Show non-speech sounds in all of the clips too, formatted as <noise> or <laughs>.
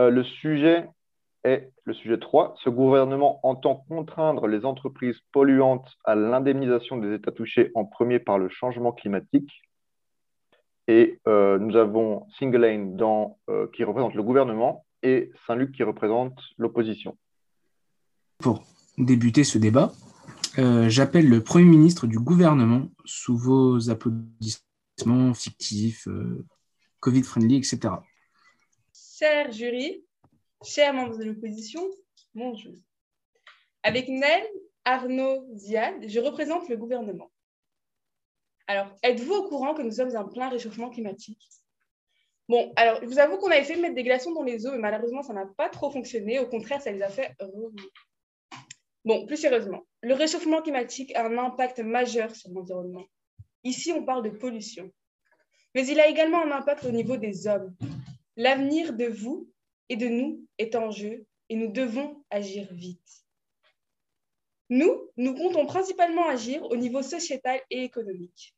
Euh, le sujet est le sujet 3. Ce gouvernement entend contraindre les entreprises polluantes à l'indemnisation des États touchés en premier par le changement climatique. Et euh, nous avons Single dans, euh, qui représente le gouvernement et Saint-Luc qui représente l'opposition. Pour débuter ce débat, euh, j'appelle le Premier ministre du gouvernement sous vos applaudissements fictifs, Covid-friendly, etc. Cher jury, chers membres de l'opposition, bonjour. Avec Nel, Arnaud, Ziad, je représente le gouvernement. Alors, êtes-vous au courant que nous sommes en plein réchauffement climatique? Bon, alors, je vous avoue qu'on a essayé de mettre des glaçons dans les eaux, mais malheureusement, ça n'a pas trop fonctionné. Au contraire, ça les a fait revenir. Bon, plus sérieusement, le réchauffement climatique a un impact majeur sur l'environnement. Ici, on parle de pollution. Mais il a également un impact au niveau des hommes. L'avenir de vous et de nous est en jeu et nous devons agir vite. Nous, nous comptons principalement agir au niveau sociétal et économique.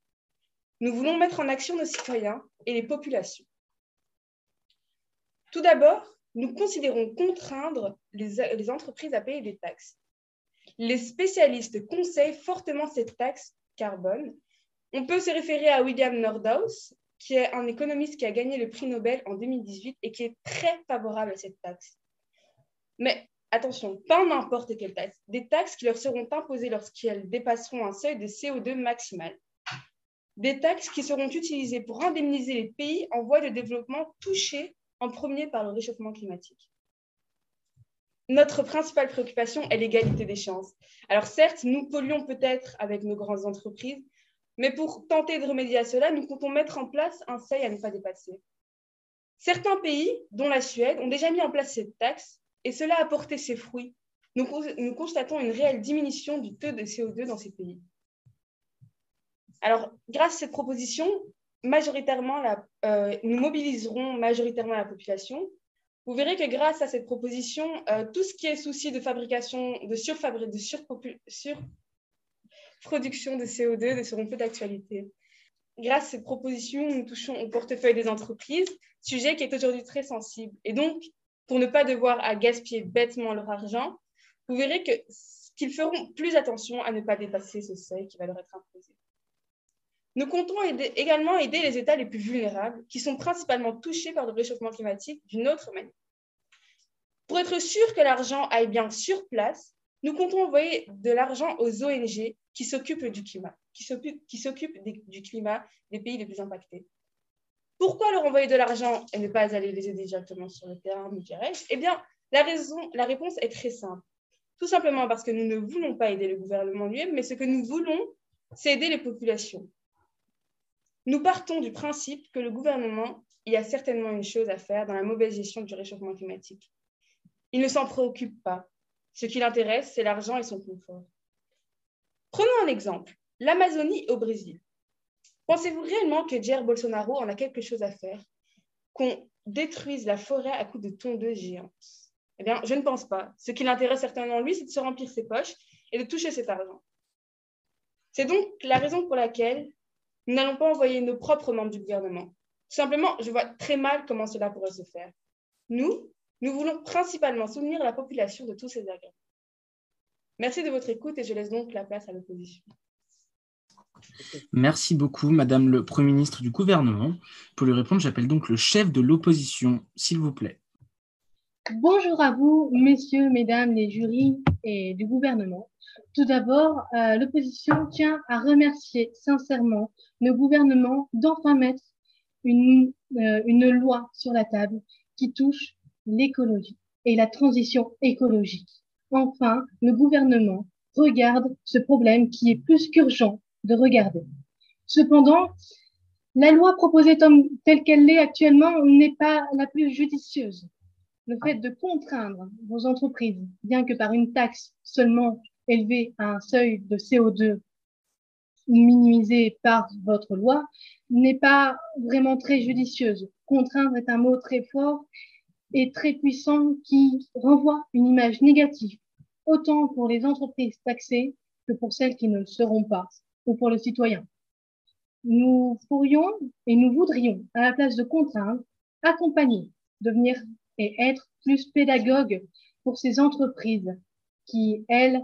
Nous voulons mettre en action nos citoyens et les populations. Tout d'abord, nous considérons contraindre les, entreprises à payer des taxes. Les spécialistes conseillent fortement cette taxe carbone. On peut se référer à William Nordhaus, qui est un économiste qui a gagné le prix Nobel en 2018 et qui est très favorable à cette taxe. Mais attention, pas n'importe quelle taxe, des taxes qui leur seront imposées lorsqu'elles dépasseront un seuil de CO2 maximal des taxes qui seront utilisées pour indemniser les pays en voie de développement touchés en premier par le réchauffement climatique. Notre principale préoccupation est l'égalité des chances. Alors certes, nous polluons peut-être avec nos grandes entreprises, mais pour tenter de remédier à cela, nous comptons mettre en place un seuil à ne pas dépasser. Certains pays, dont la Suède, ont déjà mis en place cette taxe et cela a porté ses fruits. Nous, constatons une réelle diminution du taux de CO2 dans ces pays. Alors, grâce à cette proposition, majoritairement, euh, nous mobiliserons majoritairement la population. Vous verrez que grâce à cette proposition, euh, tout ce qui est souci de fabrication, de, de surproduction de CO2 ne seront plus d'actualité. Grâce à cette proposition, nous touchons au portefeuille des entreprises, sujet qui est aujourd'hui très sensible. Et donc, pour ne pas devoir à gaspiller bêtement leur argent, vous verrez qu'ils feront plus attention à ne pas dépasser ce seuil qui va leur être imposé. Nous comptons également aider les États les plus vulnérables, qui sont principalement touchés par le réchauffement climatique d'une autre manière. Pour être sûr que l'argent aille bien sur place, nous comptons envoyer de l'argent aux ONG qui s'occupent du climat, qui s'occupent du climat des pays les plus impactés. Pourquoi leur envoyer de l'argent et ne pas aller les aider directement sur le terrain, dirais-je? Eh bien, la, la réponse est très simple. Tout simplement parce que nous ne voulons pas aider le gouvernement lui-même, mais ce que nous voulons, c'est aider les populations. Nous partons du principe que le gouvernement y a certainement une chose à faire dans la mauvaise gestion du réchauffement climatique. Il ne s'en préoccupe pas. Ce qui l'intéresse, c'est l'argent et son confort. Prenons un exemple, l'Amazonie au Brésil. Pensez-vous réellement que Jair Bolsonaro en a quelque chose à faire? Qu'on détruise la forêt à coups de tondeuses géantes Eh bien, je ne pense pas. Ce qui l'intéresse certainement lui, c'est de se remplir ses poches et de toucher cet argent. C'est donc la raison pour laquelle nous n'allons pas envoyer nos propres membres du gouvernement. simplement, je vois très mal comment cela pourrait se faire. Nous, nous voulons principalement soutenir la population de tous ces agents. Merci de votre écoute et je laisse donc la place à l'opposition. Merci beaucoup, Madame le Premier ministre du gouvernement. Pour lui répondre, j'appelle donc le chef de l'opposition, s'il vous plaît. Bonjour à vous, messieurs, mesdames les jurys et du gouvernement. Tout d'abord, euh, l'opposition tient à remercier sincèrement le gouvernement d'enfin mettre une, euh, une loi sur la table qui touche l'écologie et la transition écologique. Enfin, le gouvernement regarde ce problème qui est plus qu'urgent de regarder. Cependant, la loi proposée telle qu'elle l'est actuellement n'est pas la plus judicieuse. Le fait de contraindre vos entreprises, bien que par une taxe seulement élevé à un seuil de CO2 minimisé par votre loi n'est pas vraiment très judicieuse. Contraindre est un mot très fort et très puissant qui renvoie une image négative, autant pour les entreprises taxées que pour celles qui ne le seront pas, ou pour le citoyen. Nous pourrions et nous voudrions, à la place de contraindre, accompagner, devenir et être plus pédagogues pour ces entreprises qui, elles,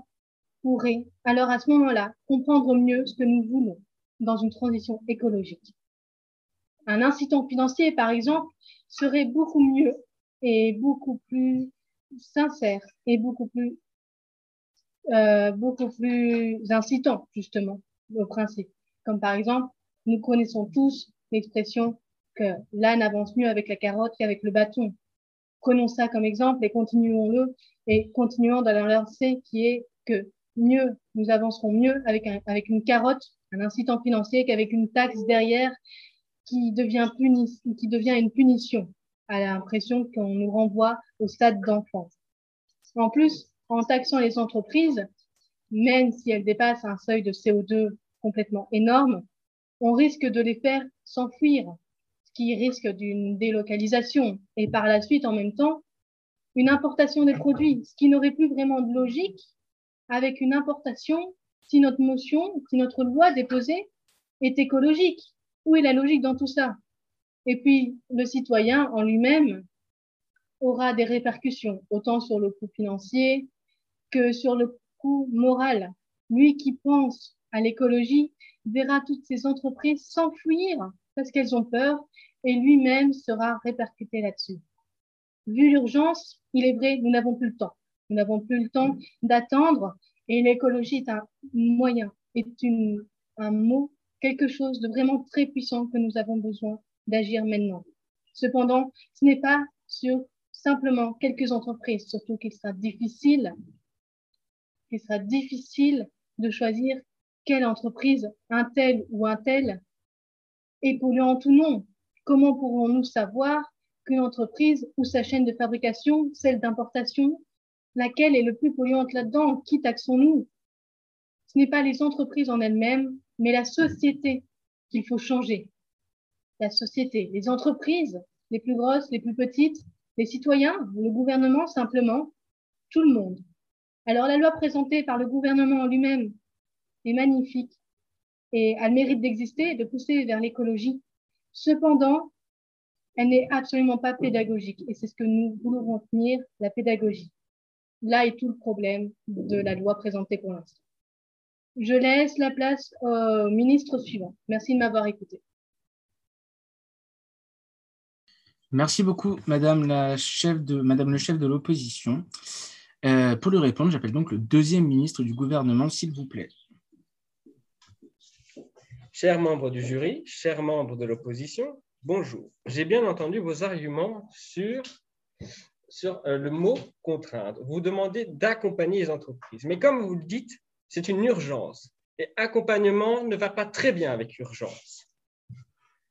pourraient, alors à ce moment-là, comprendre mieux ce que nous voulons dans une transition écologique. Un incitant financier, par exemple, serait beaucoup mieux et beaucoup plus sincère et beaucoup plus euh, beaucoup plus incitant justement au principe. Comme par exemple, nous connaissons tous l'expression que l'âne avance mieux avec la carotte qu'avec le bâton. Prenons ça comme exemple et continuons-le et continuons dans leur qui est que mieux, nous avancerons mieux avec, un, avec une carotte, un incitant financier qu'avec une taxe derrière qui devient, qui devient une punition à l'impression qu'on nous renvoie au stade d'enfant. En plus, en taxant les entreprises, même si elles dépassent un seuil de CO2 complètement énorme, on risque de les faire s'enfuir, qui risque d'une délocalisation et par la suite, en même temps, une importation des produits, ce qui n'aurait plus vraiment de logique avec une importation si notre motion, si notre loi déposée est écologique. Où est la logique dans tout ça? Et puis, le citoyen en lui-même aura des répercussions, autant sur le coût financier que sur le coût moral. Lui qui pense à l'écologie verra toutes ces entreprises s'enfuir parce qu'elles ont peur et lui-même sera répercuté là-dessus. Vu l'urgence, il est vrai, nous n'avons plus le temps. Nous n'avons plus le temps d'attendre et l'écologie est un moyen, est une, un mot, quelque chose de vraiment très puissant que nous avons besoin d'agir maintenant. Cependant, ce n'est pas sur simplement quelques entreprises, surtout qu'il sera difficile, qu'il sera difficile de choisir quelle entreprise, un tel ou un tel, est polluante ou non. Comment pourrons-nous savoir qu'une entreprise ou sa chaîne de fabrication, celle d'importation, laquelle est le plus polluante là-dedans Qui taxons-nous Ce n'est pas les entreprises en elles-mêmes, mais la société qu'il faut changer. La société, les entreprises, les plus grosses, les plus petites, les citoyens, le gouvernement simplement, tout le monde. Alors la loi présentée par le gouvernement lui-même est magnifique et a le mérite d'exister et de pousser vers l'écologie. Cependant, elle n'est absolument pas pédagogique et c'est ce que nous voulons retenir, la pédagogie. Là est tout le problème de la loi présentée pour l'instant. Je laisse la place au ministre suivant. Merci de m'avoir écouté. Merci beaucoup, Madame, la chef de, Madame le chef de l'opposition. Euh, pour lui répondre, j'appelle donc le deuxième ministre du gouvernement, s'il vous plaît. Chers membres du jury, chers membres de l'opposition, bonjour. J'ai bien entendu vos arguments sur, sur euh, le mot contraindre. Vous demandez d'accompagner les entreprises. Mais comme vous le dites, c'est une urgence. Et accompagnement ne va pas très bien avec urgence.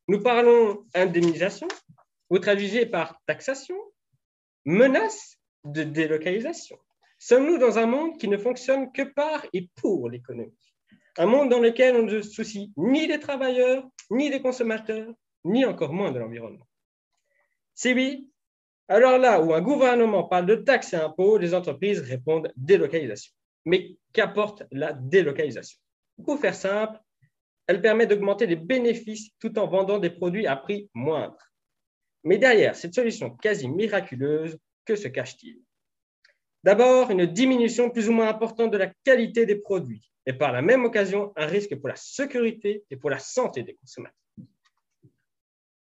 Nous parlons indemnisation, vous traduisez par taxation, menace de délocalisation. Sommes-nous dans un monde qui ne fonctionne que par et pour l'économie? Un monde dans lequel on ne se soucie ni des travailleurs, ni des consommateurs, ni encore moins de l'environnement. Si oui, alors là où un gouvernement parle de taxes et impôts, les entreprises répondent délocalisation. Mais qu'apporte la délocalisation? Pour faire simple, elle permet d'augmenter les bénéfices tout en vendant des produits à prix moindre. Mais derrière cette solution quasi miraculeuse, que se cache-t-il? D'abord, une diminution plus ou moins importante de la qualité des produits et par la même occasion un risque pour la sécurité et pour la santé des consommateurs.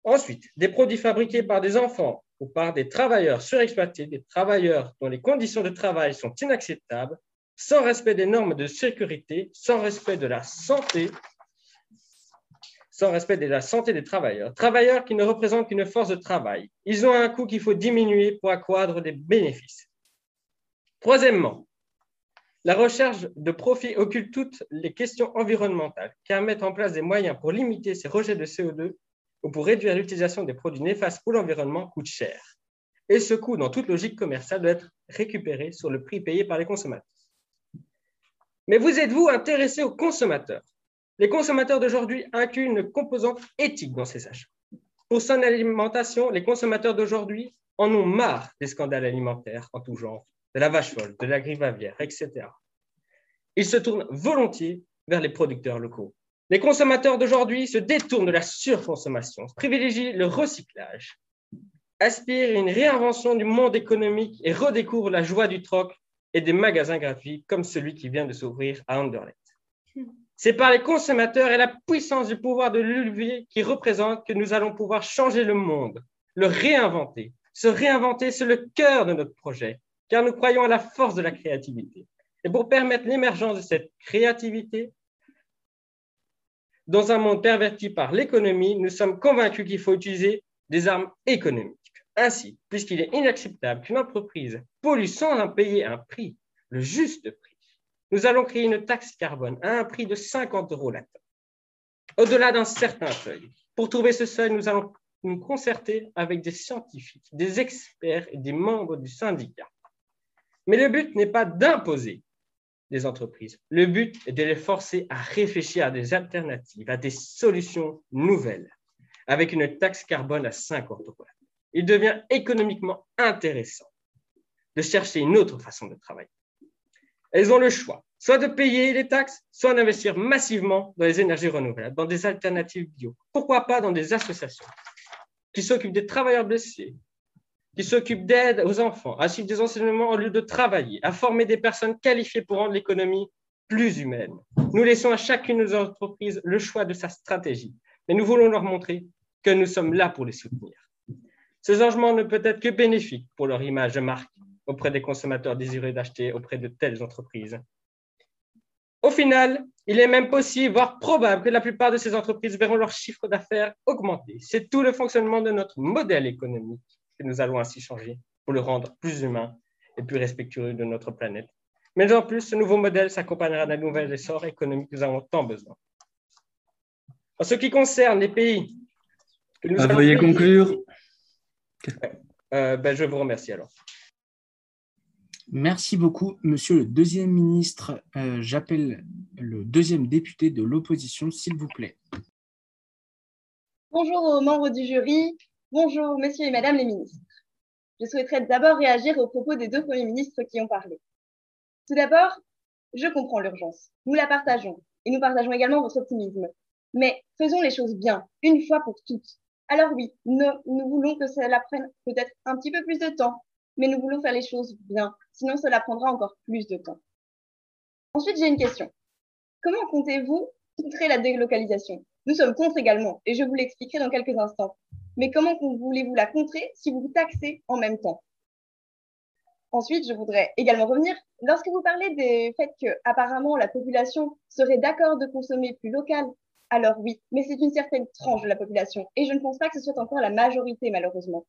Ensuite, des produits fabriqués par des enfants ou par des travailleurs surexploités, des travailleurs dont les conditions de travail sont inacceptables, sans respect des normes de sécurité, sans respect de la santé sans respect de la santé des travailleurs. Travailleurs qui ne représentent qu'une force de travail. Ils ont un coût qu'il faut diminuer pour accroître des bénéfices. Troisièmement, la recherche de profit occulte toutes les questions environnementales, car mettre en place des moyens pour limiter ces rejets de CO2 ou pour réduire l'utilisation des produits néfastes pour l'environnement coûte cher. Et ce coût, dans toute logique commerciale, doit être récupéré sur le prix payé par les consommateurs. Mais vous êtes-vous intéressé aux consommateurs? Les consommateurs d'aujourd'hui incluent une composante éthique dans ces achats. Pour son alimentation, les consommateurs d'aujourd'hui en ont marre des scandales alimentaires en tout genre, de la vache folle, de la grippe aviaire, etc. Ils se tournent volontiers vers les producteurs locaux. Les consommateurs d'aujourd'hui se détournent de la surconsommation, privilégient le recyclage, aspirent à une réinvention du monde économique et redécouvrent la joie du troc et des magasins gratuits comme celui qui vient de s'ouvrir à Anderlecht. C'est par les consommateurs et la puissance du pouvoir de levier qui représente que nous allons pouvoir changer le monde, le réinventer. Se réinventer, c'est le cœur de notre projet, car nous croyons à la force de la créativité. Et pour permettre l'émergence de cette créativité, dans un monde perverti par l'économie, nous sommes convaincus qu'il faut utiliser des armes économiques. Ainsi, puisqu'il est inacceptable qu'une entreprise pollue sans en payer un prix, le juste prix, nous allons créer une taxe carbone à un prix de 50 euros la tonne, au-delà d'un certain seuil. Pour trouver ce seuil, nous allons nous concerter avec des scientifiques, des experts et des membres du syndicat. Mais le but n'est pas d'imposer des entreprises. Le but est de les forcer à réfléchir à des alternatives, à des solutions nouvelles, avec une taxe carbone à 50 euros il devient économiquement intéressant de chercher une autre façon de travailler. Elles ont le choix, soit de payer les taxes, soit d'investir massivement dans les énergies renouvelables, dans des alternatives bio. Pourquoi pas dans des associations qui s'occupent des travailleurs blessés, qui s'occupent d'aide aux enfants, à suivre des enseignements au lieu de travailler, à former des personnes qualifiées pour rendre l'économie plus humaine. Nous laissons à chacune de nos entreprises le choix de sa stratégie, mais nous voulons leur montrer que nous sommes là pour les soutenir. Ce changement ne peut être que bénéfique pour leur image de marque auprès des consommateurs désireux d'acheter auprès de telles entreprises. Au final, il est même possible, voire probable, que la plupart de ces entreprises verront leur chiffre d'affaires augmenter. C'est tout le fonctionnement de notre modèle économique que nous allons ainsi changer pour le rendre plus humain et plus respectueux de notre planète. Mais en plus, ce nouveau modèle s'accompagnera d'un nouvel essor économique que nous avons tant besoin. En ce qui concerne les pays que nous ah, Veuillez conclure. Euh, ben, je vous remercie alors. Merci beaucoup, monsieur le deuxième ministre. Euh, j'appelle le deuxième député de l'opposition, s'il vous plaît. Bonjour aux membres du jury. Bonjour, messieurs et madame les ministres. Je souhaiterais d'abord réagir aux propos des deux premiers ministres qui ont parlé. Tout d'abord, je comprends l'urgence. Nous la partageons et nous partageons également votre optimisme. Mais faisons les choses bien, une fois pour toutes. Alors oui, nous, voulons que cela prenne peut-être un petit peu plus de temps, mais nous voulons faire les choses bien, sinon cela prendra encore plus de temps. Ensuite, j'ai une question. Comment comptez-vous contrer la délocalisation? Nous sommes contre également, et je vous l'expliquerai dans quelques instants. Mais comment voulez-vous la contrer si vous taxez en même temps? Ensuite, je voudrais également revenir, lorsque vous parlez des faits que apparemment la population serait d'accord de consommer plus local alors oui, mais c'est une certaine tranche de la population et je ne pense pas que ce soit encore la majorité malheureusement.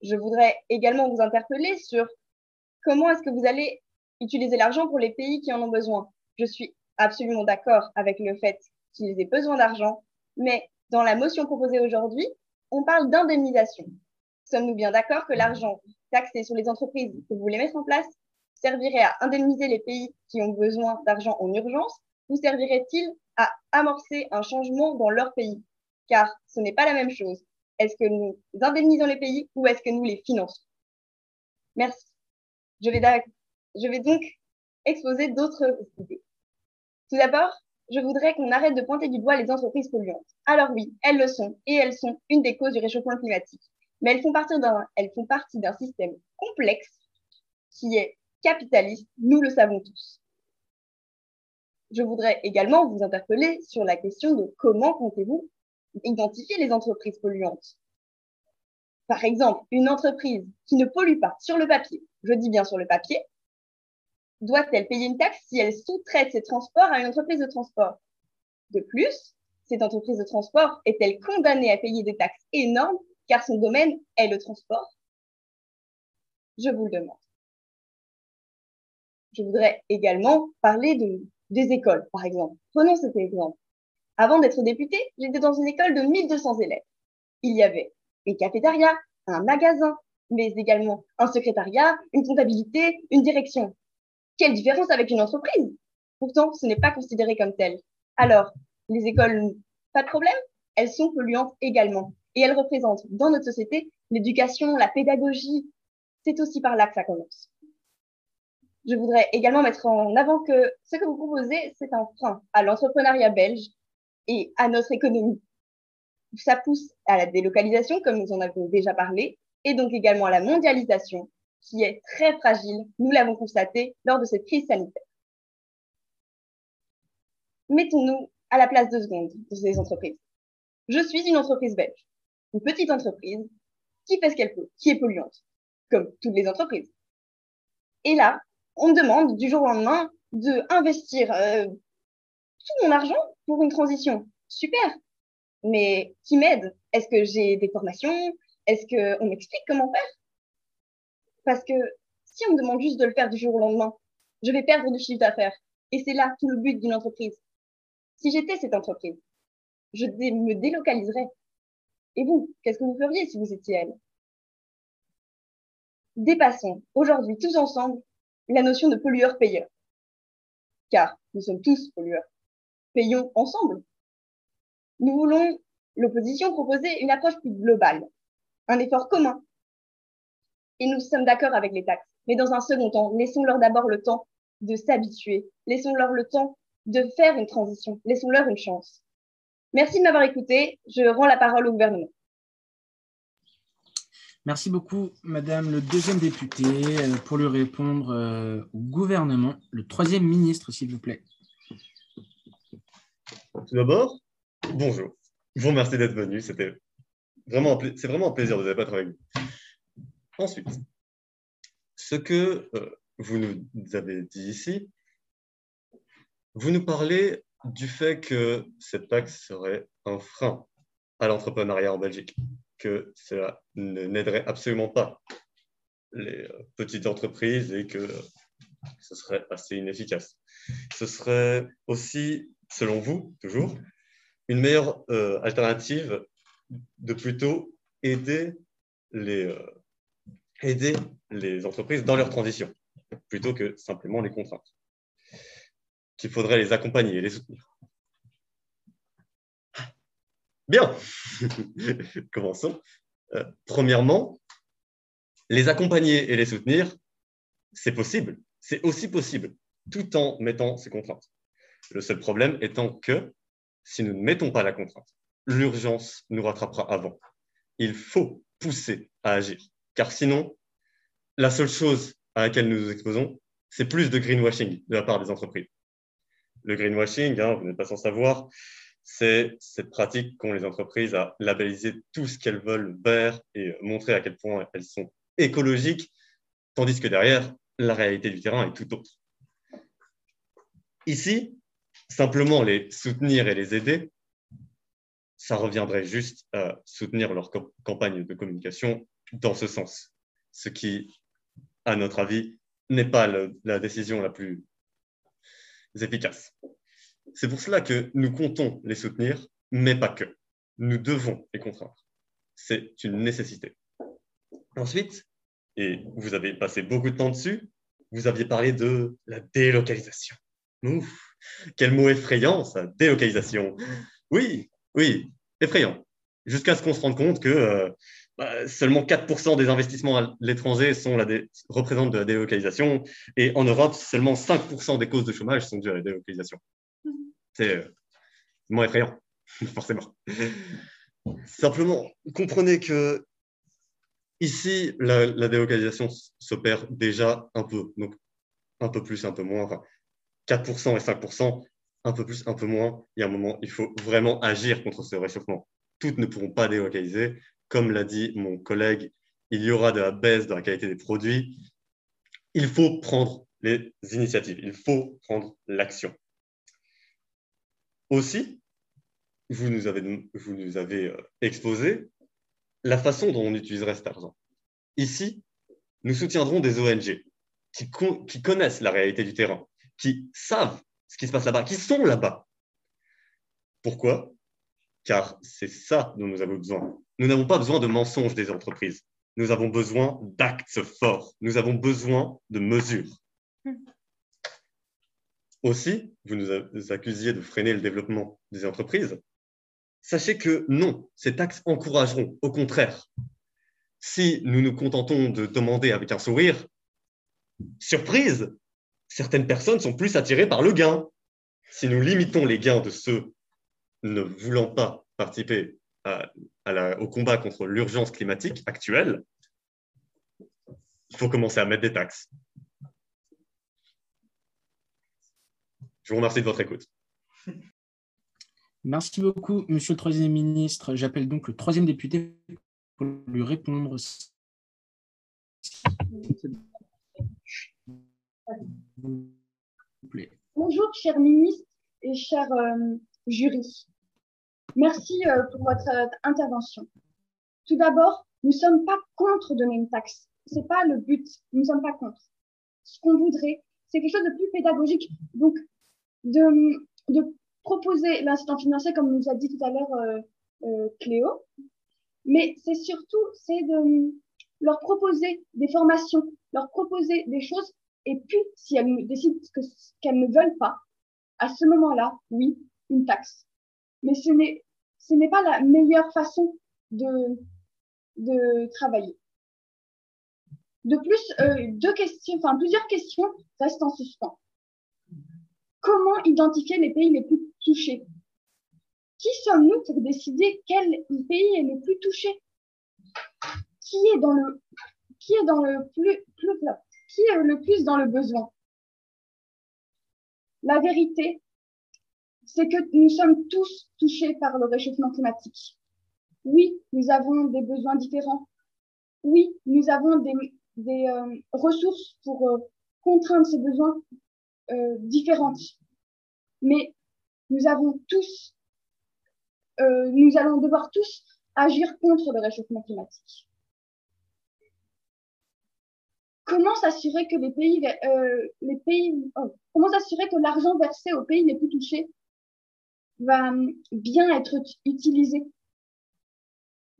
Je voudrais également vous interpeller sur comment est-ce que vous allez utiliser l'argent pour les pays qui en ont besoin. Je suis absolument d'accord avec le fait qu'ils aient besoin d'argent, mais dans la motion proposée aujourd'hui, on parle d'indemnisation. Sommes-nous bien d'accord que l'argent taxé sur les entreprises que vous voulez mettre en place servirait à indemniser les pays qui ont besoin d'argent en urgence ou servirait-il à amorcer un changement dans leur pays? Car ce n'est pas la même chose. Est-ce que nous indemnisons les pays ou est-ce que nous les finançons? Merci. Je vais, je vais donc exposer d'autres idées. Tout d'abord, je voudrais qu'on arrête de pointer du doigt les entreprises polluantes. Alors oui, elles le sont, et elles sont une des causes du réchauffement climatique. Mais elles font partie d'un, système complexe qui est capitaliste, nous le savons tous je voudrais également vous interpeller sur la question de comment comptez-vous identifier les entreprises polluantes? Par exemple, une entreprise qui ne pollue pas sur le papier, je dis bien sur le papier, doit-elle payer une taxe si elle sous-traite ses transports à une entreprise de transport? De plus, cette entreprise de transport est-elle condamnée à payer des taxes énormes car son domaine est le transport? Je vous le demande. Je voudrais également parler de des écoles, par exemple. Prenons cet exemple. Avant d'être député, j'étais dans une école de 1200 élèves. Il y avait une cafétéria, un magasin, mais également un secrétariat, une comptabilité, une direction. Quelle différence avec une entreprise? Pourtant, ce n'est pas considéré comme tel. Alors, les écoles, pas de problème, elles sont polluantes également. Et elles représentent dans notre société l'éducation, la pédagogie. C'est aussi par là que ça commence. je voudrais également mettre en avant que ce que vous proposez, c'est un frein à l'entrepreneuriat belge et à notre économie. Ça pousse à la délocalisation, comme nous en avons déjà parlé, et donc également à la mondialisation, qui est très fragile, nous l'avons constaté lors de cette crise sanitaire. Mettons-nous à la place de secondes de ces entreprises. Je suis une entreprise belge, une petite entreprise qui fait ce qu'elle peut, qui est polluante, comme toutes les entreprises. Et là, on me demande du jour au lendemain de investir euh, tout mon argent pour une transition. Super. Mais qui m'aide? Est-ce que j'ai des formations? Est-ce qu'on m'explique comment faire? Parce que si on me demande juste de le faire du jour au lendemain, je vais perdre du chiffre d'affaires. Et c'est là tout le but d'une entreprise. Si j'étais cette entreprise, je me délocaliserais. Et vous, qu'est-ce que vous feriez si vous étiez elle? Dépassons aujourd'hui tous ensemble la notion de pollueur-payeur. Car nous sommes tous pollueurs. Payons ensemble. Nous voulons, l'opposition, proposer une approche plus globale, un effort commun. Et nous sommes d'accord avec les taxes. Mais dans un second temps, laissons-leur d'abord le temps de s'habituer. Laissons-leur le temps de faire une transition. Laissons-leur une chance. Merci de m'avoir écouté. Je rends la parole au gouvernement. Merci beaucoup, Madame le deuxième député, euh, pour lui répondre euh, au gouvernement. Le troisième ministre, s'il vous plaît. Tout d'abord, bonjour. Je vous remercie d'être venu. C'était vraiment, c'est vraiment un plaisir de débattre avec vous. Ensuite, ce que euh, vous nous avez dit ici, vous nous parlez du fait que cette taxe serait un frein à l'entrepreneuriat en Belgique que cela n'aiderait absolument pas les euh, petites entreprises et que ce serait assez inefficace. Ce serait aussi, selon vous, toujours, une meilleure euh, alternative de plutôt aider les, aider les entreprises dans leur transition, plutôt que simplement les contraintes, qu'il faudrait les accompagner et les soutenir. Bien, <laughs> commençons. Euh, premièrement, les accompagner et les soutenir, c'est possible. C'est aussi possible, tout en mettant ces contraintes. Le seul problème étant que si nous ne mettons pas la contrainte, l'urgence nous rattrapera avant. Il faut pousser à agir, car sinon, la seule chose à laquelle nous nous exposons, c'est plus de greenwashing de la part des entreprises. Le greenwashing, hein, vous n'êtes pas sans savoir, c'est cette pratique qu'ont les entreprises à labelliser tout ce qu'elles veulent vert et montrer à quel point elles sont écologiques, tandis que derrière, la réalité du terrain est tout autre. Ici, simplement les soutenir et les aider, ça reviendrait juste à soutenir leur campagne de communication dans ce sens, ce qui, à notre avis, n'est pas la décision la plus efficace. C'est pour cela que nous comptons les soutenir, mais pas que. Nous devons les contraindre. C'est une nécessité. Ensuite, et vous avez passé beaucoup de temps dessus, vous aviez parlé de la délocalisation. Ouf, quel mot effrayant, ça, délocalisation. Oui, oui, effrayant. Jusqu'à ce qu'on se rende compte que euh, seulement 4% des investissements à l'étranger sont la représentent de la délocalisation et en Europe, seulement 5% des causes de chômage sont dues à la délocalisation. C'est euh, moins effrayant, <laughs> forcément. Simplement, comprenez que ici, la, délocalisation s'opère déjà un peu, donc un peu plus, un peu moins, enfin 4% et 5%, un peu plus, un peu moins. Il y a un moment, il faut vraiment agir contre ce réchauffement. Toutes ne pourront pas délocaliser. Comme l'a dit mon collègue, il y aura de la baisse de la qualité des produits. Il faut prendre les initiatives, il faut prendre l'action. Aussi, vous nous avez, euh, exposé la façon dont on utiliserait cet argent. Ici, nous soutiendrons des ONG qui connaissent la réalité du terrain, qui savent ce qui se passe là-bas, qui sont là-bas. Pourquoi? Car c'est ça dont nous avons besoin. Nous n'avons pas besoin de mensonges des entreprises. Nous avons besoin d'actes forts. Nous avons besoin de mesures. Aussi, vous nous accusiez de freiner le développement des entreprises. Sachez que non, ces taxes encourageront, au contraire. Si nous nous contentons de demander avec un sourire, surprise, certaines personnes sont plus attirées par le gain. Si nous limitons les gains de ceux ne voulant pas participer au combat contre l'urgence climatique actuelle, il faut commencer à mettre des taxes. Je vous remercie de votre écoute. Merci beaucoup, Monsieur le Troisième ministre. J'appelle donc le troisième député pour lui répondre. Bonjour, cher ministre et cher euh, jury. Merci euh, pour votre euh, intervention. Tout d'abord, nous ne sommes pas contre donner une taxe. Ce n'est pas le but. Nous ne sommes pas contre. Ce qu'on voudrait, c'est quelque chose de plus pédagogique. Donc, de, de proposer l'incident financier, comme nous a dit tout à l'heure euh, euh, Cléo, mais c'est surtout c'est de leur proposer des formations, leur proposer des choses, et puis si elles décident qu'elles ne veulent pas, à ce moment-là, oui, une taxe. Mais ce n'est ce n'est pas la meilleure façon de de travailler. De plus, euh, deux questions, enfin plusieurs questions restent en suspens. Comment identifier les pays les plus touchés? Qui sommes-nous pour décider quel pays est le plus touché? Qui est dans le qui est dans le plus, plus qui est le plus dans le besoin? La vérité, c'est que nous sommes tous touchés par le réchauffement climatique. Oui, nous avons des besoins différents. Oui, nous avons des, euh, ressources pour euh, contraindre ces besoins euh, différentes. Mais nous avons tous, euh, nous allons devoir tous agir contre le réchauffement climatique. Comment s'assurer que les pays, les pays, oh, comment que l'argent versé aux pays les plus touchés va bien être utilisé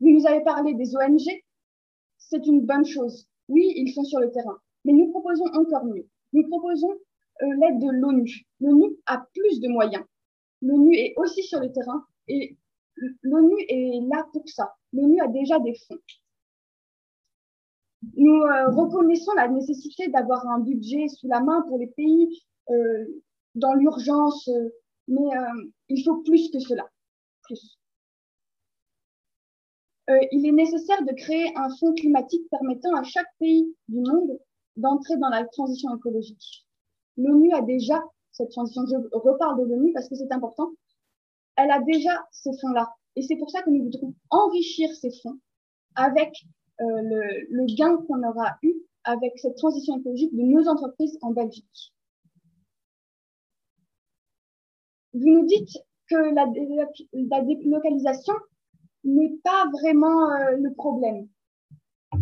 Vous nous avez parlé des ONG, c'est une bonne chose. Oui, ils sont sur le terrain, mais nous proposons encore mieux. Nous proposons euh, l'aide de l'ONU. L'ONU a plus de moyens. L'ONU est aussi sur le terrain et l'ONU est là pour ça. L'ONU a déjà des fonds. Nous euh, reconnaissons la nécessité d'avoir un budget sous la main pour les pays euh, dans l'urgence, mais il faut plus que cela. Plus. il est nécessaire de créer un fonds climatique permettant à chaque pays du monde d'entrer dans la transition écologique. L'ONU a déjà cette transition. Je reparle de l'ONU parce que c'est important. Elle a déjà ces fonds-là. Et c'est pour ça que nous voudrons enrichir ces fonds avec euh, le, gain qu'on aura eu avec cette transition écologique de nos entreprises en Belgique. Vous nous dites que la, délocalisation n'est pas vraiment euh, le problème.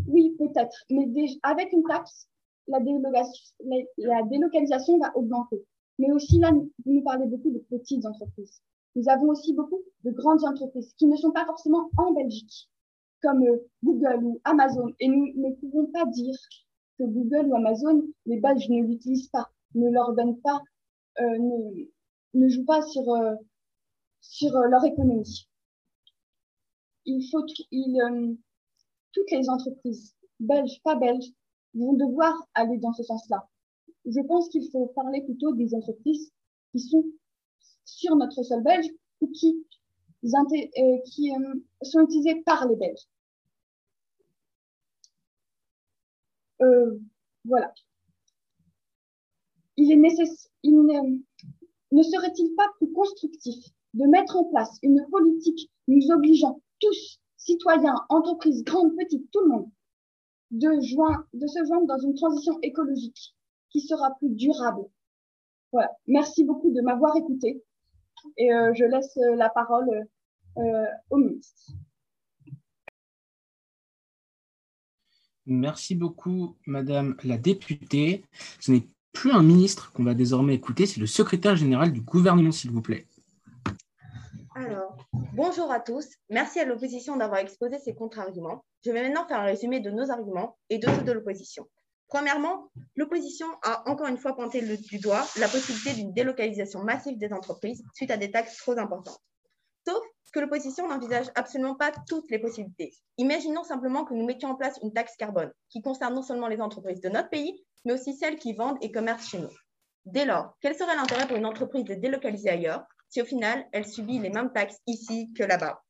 Oui, peut-être, mais avec une taxe, la délocalisation, va augmenter. Mais aussi, là, vous nous parlez beaucoup de petites entreprises. Nous avons aussi beaucoup de grandes entreprises qui ne sont pas forcément en Belgique, comme euh, Google ou Amazon. Et nous ne pouvons pas dire que Google ou Amazon, les Belges ne l'utilisent pas, ne leur donnent pas, euh, ne jouent pas sur, euh, sur leur économie. Il faut, il, toutes les entreprises, belges, pas belges, vont devoir aller dans ce sens-là. Je pense qu'il faut parler plutôt des entreprises qui sont sur notre sol belge ou qui, euh, euh, sont utilisées par les Belges. Euh, voilà. Il est nécessaire, ne serait-il pas plus constructif de mettre en place une politique nous obligeant tous, citoyens, entreprises, grandes, petites, tout le monde, de, se joindre dans une transition écologique qui sera plus durable? Merci beaucoup de m'avoir écouté et euh, je laisse euh, la parole euh, au ministre. Merci beaucoup, Madame la députée. Plus un ministre qu'on va désormais écouter, c'est le secrétaire général du gouvernement, s'il vous plaît. Alors, bonjour à tous. Merci à l'opposition d'avoir exposé ses contre-arguments. Je vais maintenant faire un résumé de nos arguments et de ceux de l'opposition. Premièrement, l'opposition a encore une fois pointé du doigt la possibilité d'une délocalisation massive des entreprises suite à des taxes trop importantes. Sauf que l'opposition n'envisage absolument pas toutes les possibilités. Imaginons simplement que nous mettions en place une taxe carbone qui concerne non seulement les entreprises de notre pays, mais aussi celles qui vendent et commercent chez nous. Dès lors, quel serait l'intérêt pour une entreprise de délocaliser ailleurs si au final, elle subit les mêmes taxes ici que là-bas?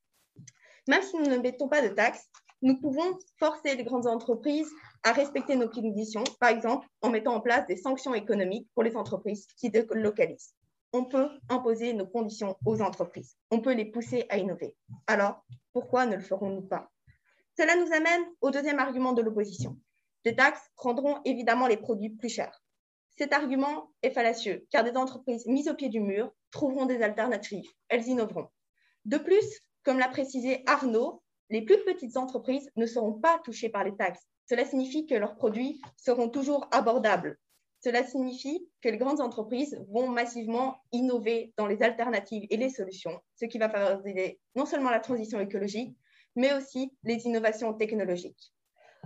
Même si nous ne mettons pas de taxes, nous pouvons forcer les grandes entreprises à respecter nos conditions, par exemple en mettant en place des sanctions économiques pour les entreprises qui délocalisent. On peut imposer nos conditions aux entreprises. On peut les pousser à innover. Alors, pourquoi ne le ferons-nous pas? Cela nous amène au deuxième argument de l'opposition. Des taxes rendront évidemment les produits plus chers. Cet argument est fallacieux, car des entreprises mises au pied du mur trouveront des alternatives. Elles innoveront. De plus, comme l'a précisé Arnaud, les plus petites entreprises ne seront pas touchées par les taxes. Cela signifie que leurs produits seront toujours abordables. Cela signifie que les grandes entreprises vont massivement innover dans les alternatives et les solutions, ce qui va favoriser non seulement la transition écologique, mais aussi les innovations technologiques.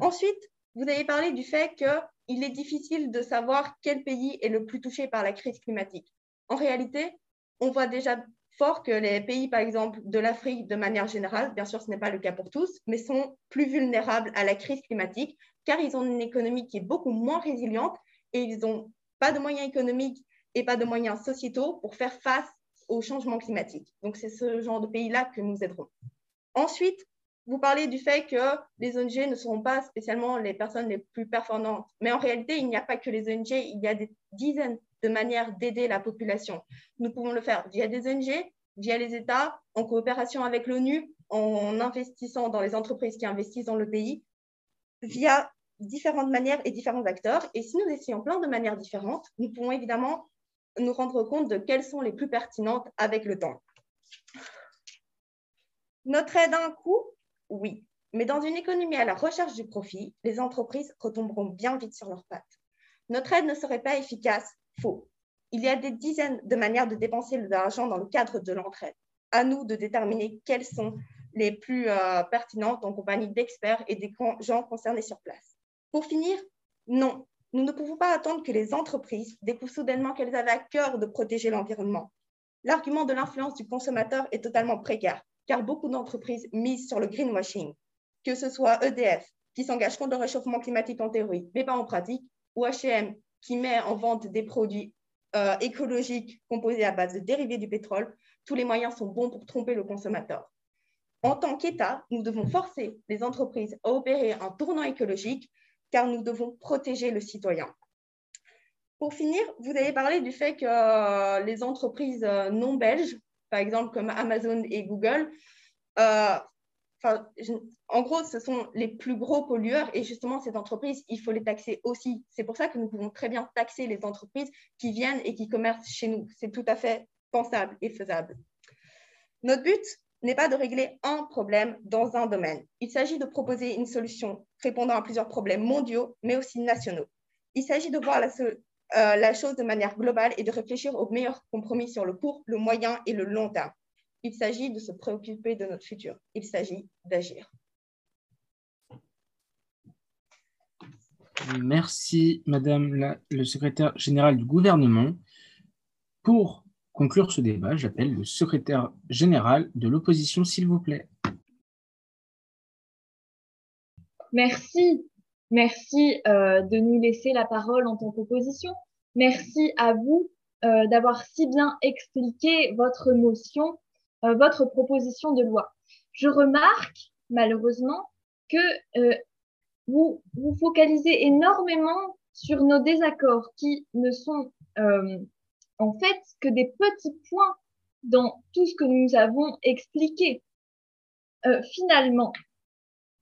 Ensuite, vous avez parlé du fait qu'il est difficile de savoir quel pays est le plus touché par la crise climatique. En réalité, on voit déjà fort que les pays, par exemple, de l'Afrique, de manière générale, bien sûr, ce n'est pas le cas pour tous, mais sont plus vulnérables à la crise climatique car ils ont une économie qui est beaucoup moins résiliente et ils n'ont pas de moyens économiques et pas de moyens sociétaux pour faire face au changement climatique. Donc, c'est ce genre de pays-là que nous aiderons. Ensuite, vous parlez du fait que les ONG ne seront pas spécialement les personnes les plus performantes. Mais en réalité, il n'y a pas que les ONG, il y a des dizaines de manières d'aider la population. Nous pouvons le faire via des ONG, via les États, en coopération avec l'ONU, en investissant dans les entreprises qui investissent dans le pays, via différentes manières et différents acteurs. Et si nous essayons plein de manières différentes, nous pouvons évidemment nous rendre compte de quelles sont les plus pertinentes avec le temps. Notre aide a un coût Oui. Mais dans une économie à la recherche du profit, les entreprises retomberont bien vite sur leurs pattes. Notre aide ne serait pas efficace Faux. Il y a des dizaines de manières de dépenser l'argent dans le cadre de l'entraide. À nous de déterminer quelles sont les plus euh, pertinentes en compagnie d'experts et des gens concernés sur place. Pour finir, non, nous ne pouvons pas attendre que les entreprises découvrent soudainement qu'elles avaient à cœur de protéger l'environnement. L'argument de l'influence du consommateur est totalement précaire, car beaucoup d'entreprises misent sur le greenwashing, que ce soit EDF, qui s'engage contre le réchauffement climatique en théorie, mais pas en pratique, ou H&M, qui met en vente des produits euh, écologiques composés à base de dérivés du pétrole, tous les moyens sont bons pour tromper le consommateur. En tant qu'État, nous devons forcer les entreprises à opérer un tournant écologique car nous devons protéger le citoyen. Pour finir, vous avez parlé du fait que euh, les entreprises euh, non belges, par exemple comme Amazon et Google, en gros, ce sont les plus gros pollueurs et justement, ces entreprises, il faut les taxer aussi. C'est pour ça que nous pouvons très bien taxer les entreprises qui viennent et qui commercent chez nous. C'est tout à fait pensable et faisable. Notre but n'est pas de régler un problème dans un domaine. Il s'agit de proposer une solution répondant à plusieurs problèmes mondiaux, mais aussi nationaux. Il s'agit de voir la, euh, la chose de manière globale et de réfléchir au meilleur compromis sur le court, le moyen et le long terme. Il s'agit de se préoccuper de notre futur. Il s'agit d'agir. Merci, Madame la, le secrétaire général du gouvernement. Pour conclure ce débat, j'appelle le secrétaire général de l'opposition, s'il vous plaît. Merci. Merci euh, de nous laisser la parole en tant qu'opposition. Merci à vous euh, d'avoir si bien expliqué votre motion euh, votre proposition de loi. Je remarque malheureusement que euh, vous vous focalisez énormément sur nos désaccords qui ne sont euh, en fait que des petits points dans tout ce que nous avons expliqué. finalement,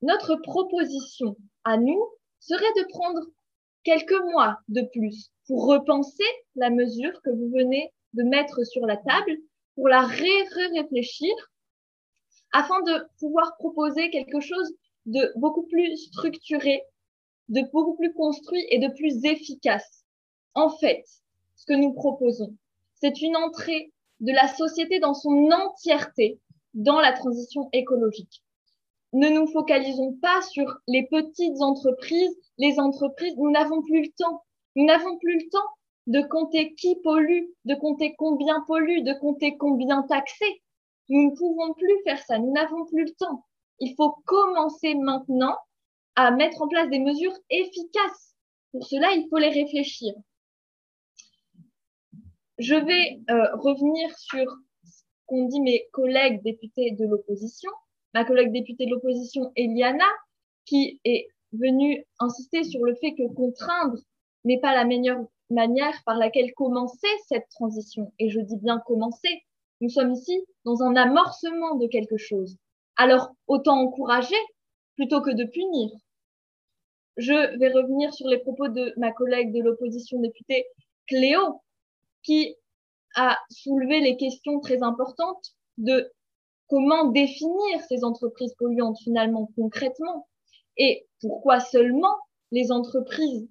notre proposition à nous serait de prendre quelques mois de plus pour repenser la mesure que vous venez de mettre sur la table pour la ré-réfléchir afin de pouvoir proposer quelque chose de beaucoup plus structuré, de beaucoup plus construit et de plus efficace. En fait, ce que nous proposons, c'est une entrée de la société dans son entièreté dans la transition écologique. Ne nous focalisons pas sur les petites entreprises, les entreprises, nous n'avons plus le temps. Nous n'avons plus le temps de compter qui pollue, de compter combien pollue, de compter combien taxer. Nous ne pouvons plus faire ça, nous n'avons plus le temps. Il faut commencer maintenant à mettre en place des mesures efficaces. Pour cela, il faut les réfléchir. Je vais euh, revenir sur ce qu'ont dit mes collègues députés de l'opposition. Ma collègue députée de l'opposition, Eliana, qui est venue insister sur le fait que contraindre n'est pas la meilleure manière par laquelle commencer cette transition. Et je dis bien commencer. Nous sommes ici dans un amorcement de quelque chose. Alors, autant encourager plutôt que de punir. Je vais revenir sur les propos de ma collègue de l'opposition députée Cléo, qui a soulevé les questions très importantes de comment définir ces entreprises polluantes finalement concrètement? Et pourquoi seulement les entreprises?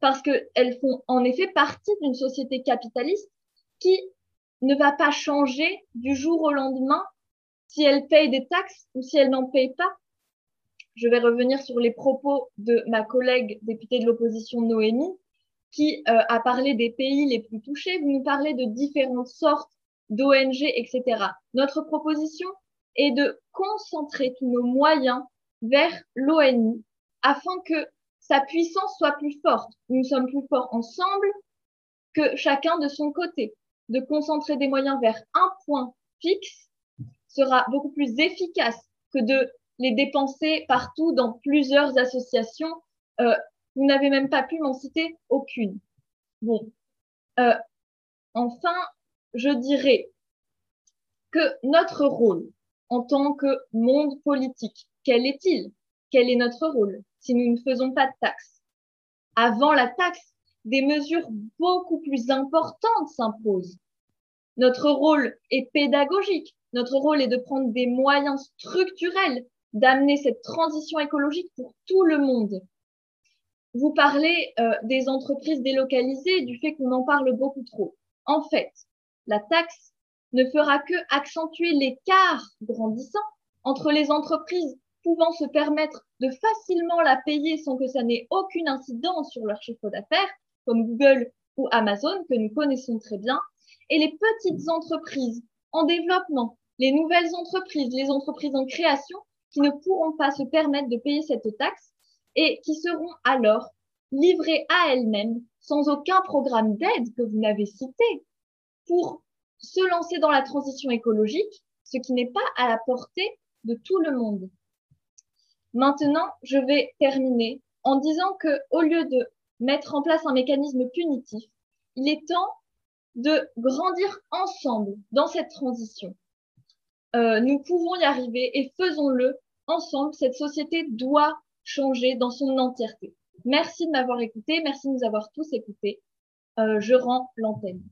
Parce qu'elles font en effet partie d'une société capitaliste qui ne va pas changer du jour au lendemain si elle paye des taxes ou si elle n'en paye pas. Je vais revenir sur les propos de ma collègue députée de l'opposition Noémie, qui euh, a parlé des pays les plus touchés. Vous nous parlez de différentes sortes d'ONG, etc. Notre proposition est de concentrer tous nos moyens vers l'ONU afin que sa puissance soit plus forte. Nous sommes plus forts ensemble que chacun de son côté. De concentrer des moyens vers un point fixe sera beaucoup plus efficace que de les dépenser partout dans plusieurs associations. Euh, vous n'avez même pas pu m'en citer aucune. Bon. Euh, enfin, je dirais que notre rôle en tant que monde politique, quel est-il? Quel est notre rôle? Si nous ne faisons pas de taxes Avant la taxe, des mesures beaucoup plus importantes s'imposent. Notre rôle est pédagogique. Notre rôle est de prendre des moyens structurels d'amener cette transition écologique pour tout le monde. Vous parlez euh, des entreprises délocalisées, du fait qu'on en parle beaucoup trop. En fait, la taxe ne fera que accentuer l'écart grandissant entre les entreprises pouvant se permettre de facilement la payer sans que ça n'ait aucune incidence sur leur chiffre d'affaires, comme Google ou Amazon, que nous connaissons très bien, et les petites entreprises en développement, les nouvelles entreprises, les entreprises en création, qui ne pourront pas se permettre de payer cette taxe et qui seront alors livrées à elles-mêmes sans aucun programme d'aide que vous n'avez cité pour se lancer dans la transition écologique, ce qui n'est pas à la portée de tout le monde. Maintenant, je vais terminer en disant que au lieu de mettre en place un mécanisme punitif, il est temps de grandir ensemble dans cette transition. Euh, nous pouvons y arriver et faisons-le ensemble. Cette société doit changer dans son entièreté. Merci de m'avoir écouté, merci de nous avoir tous écoutés. Euh, je rends l'antenne.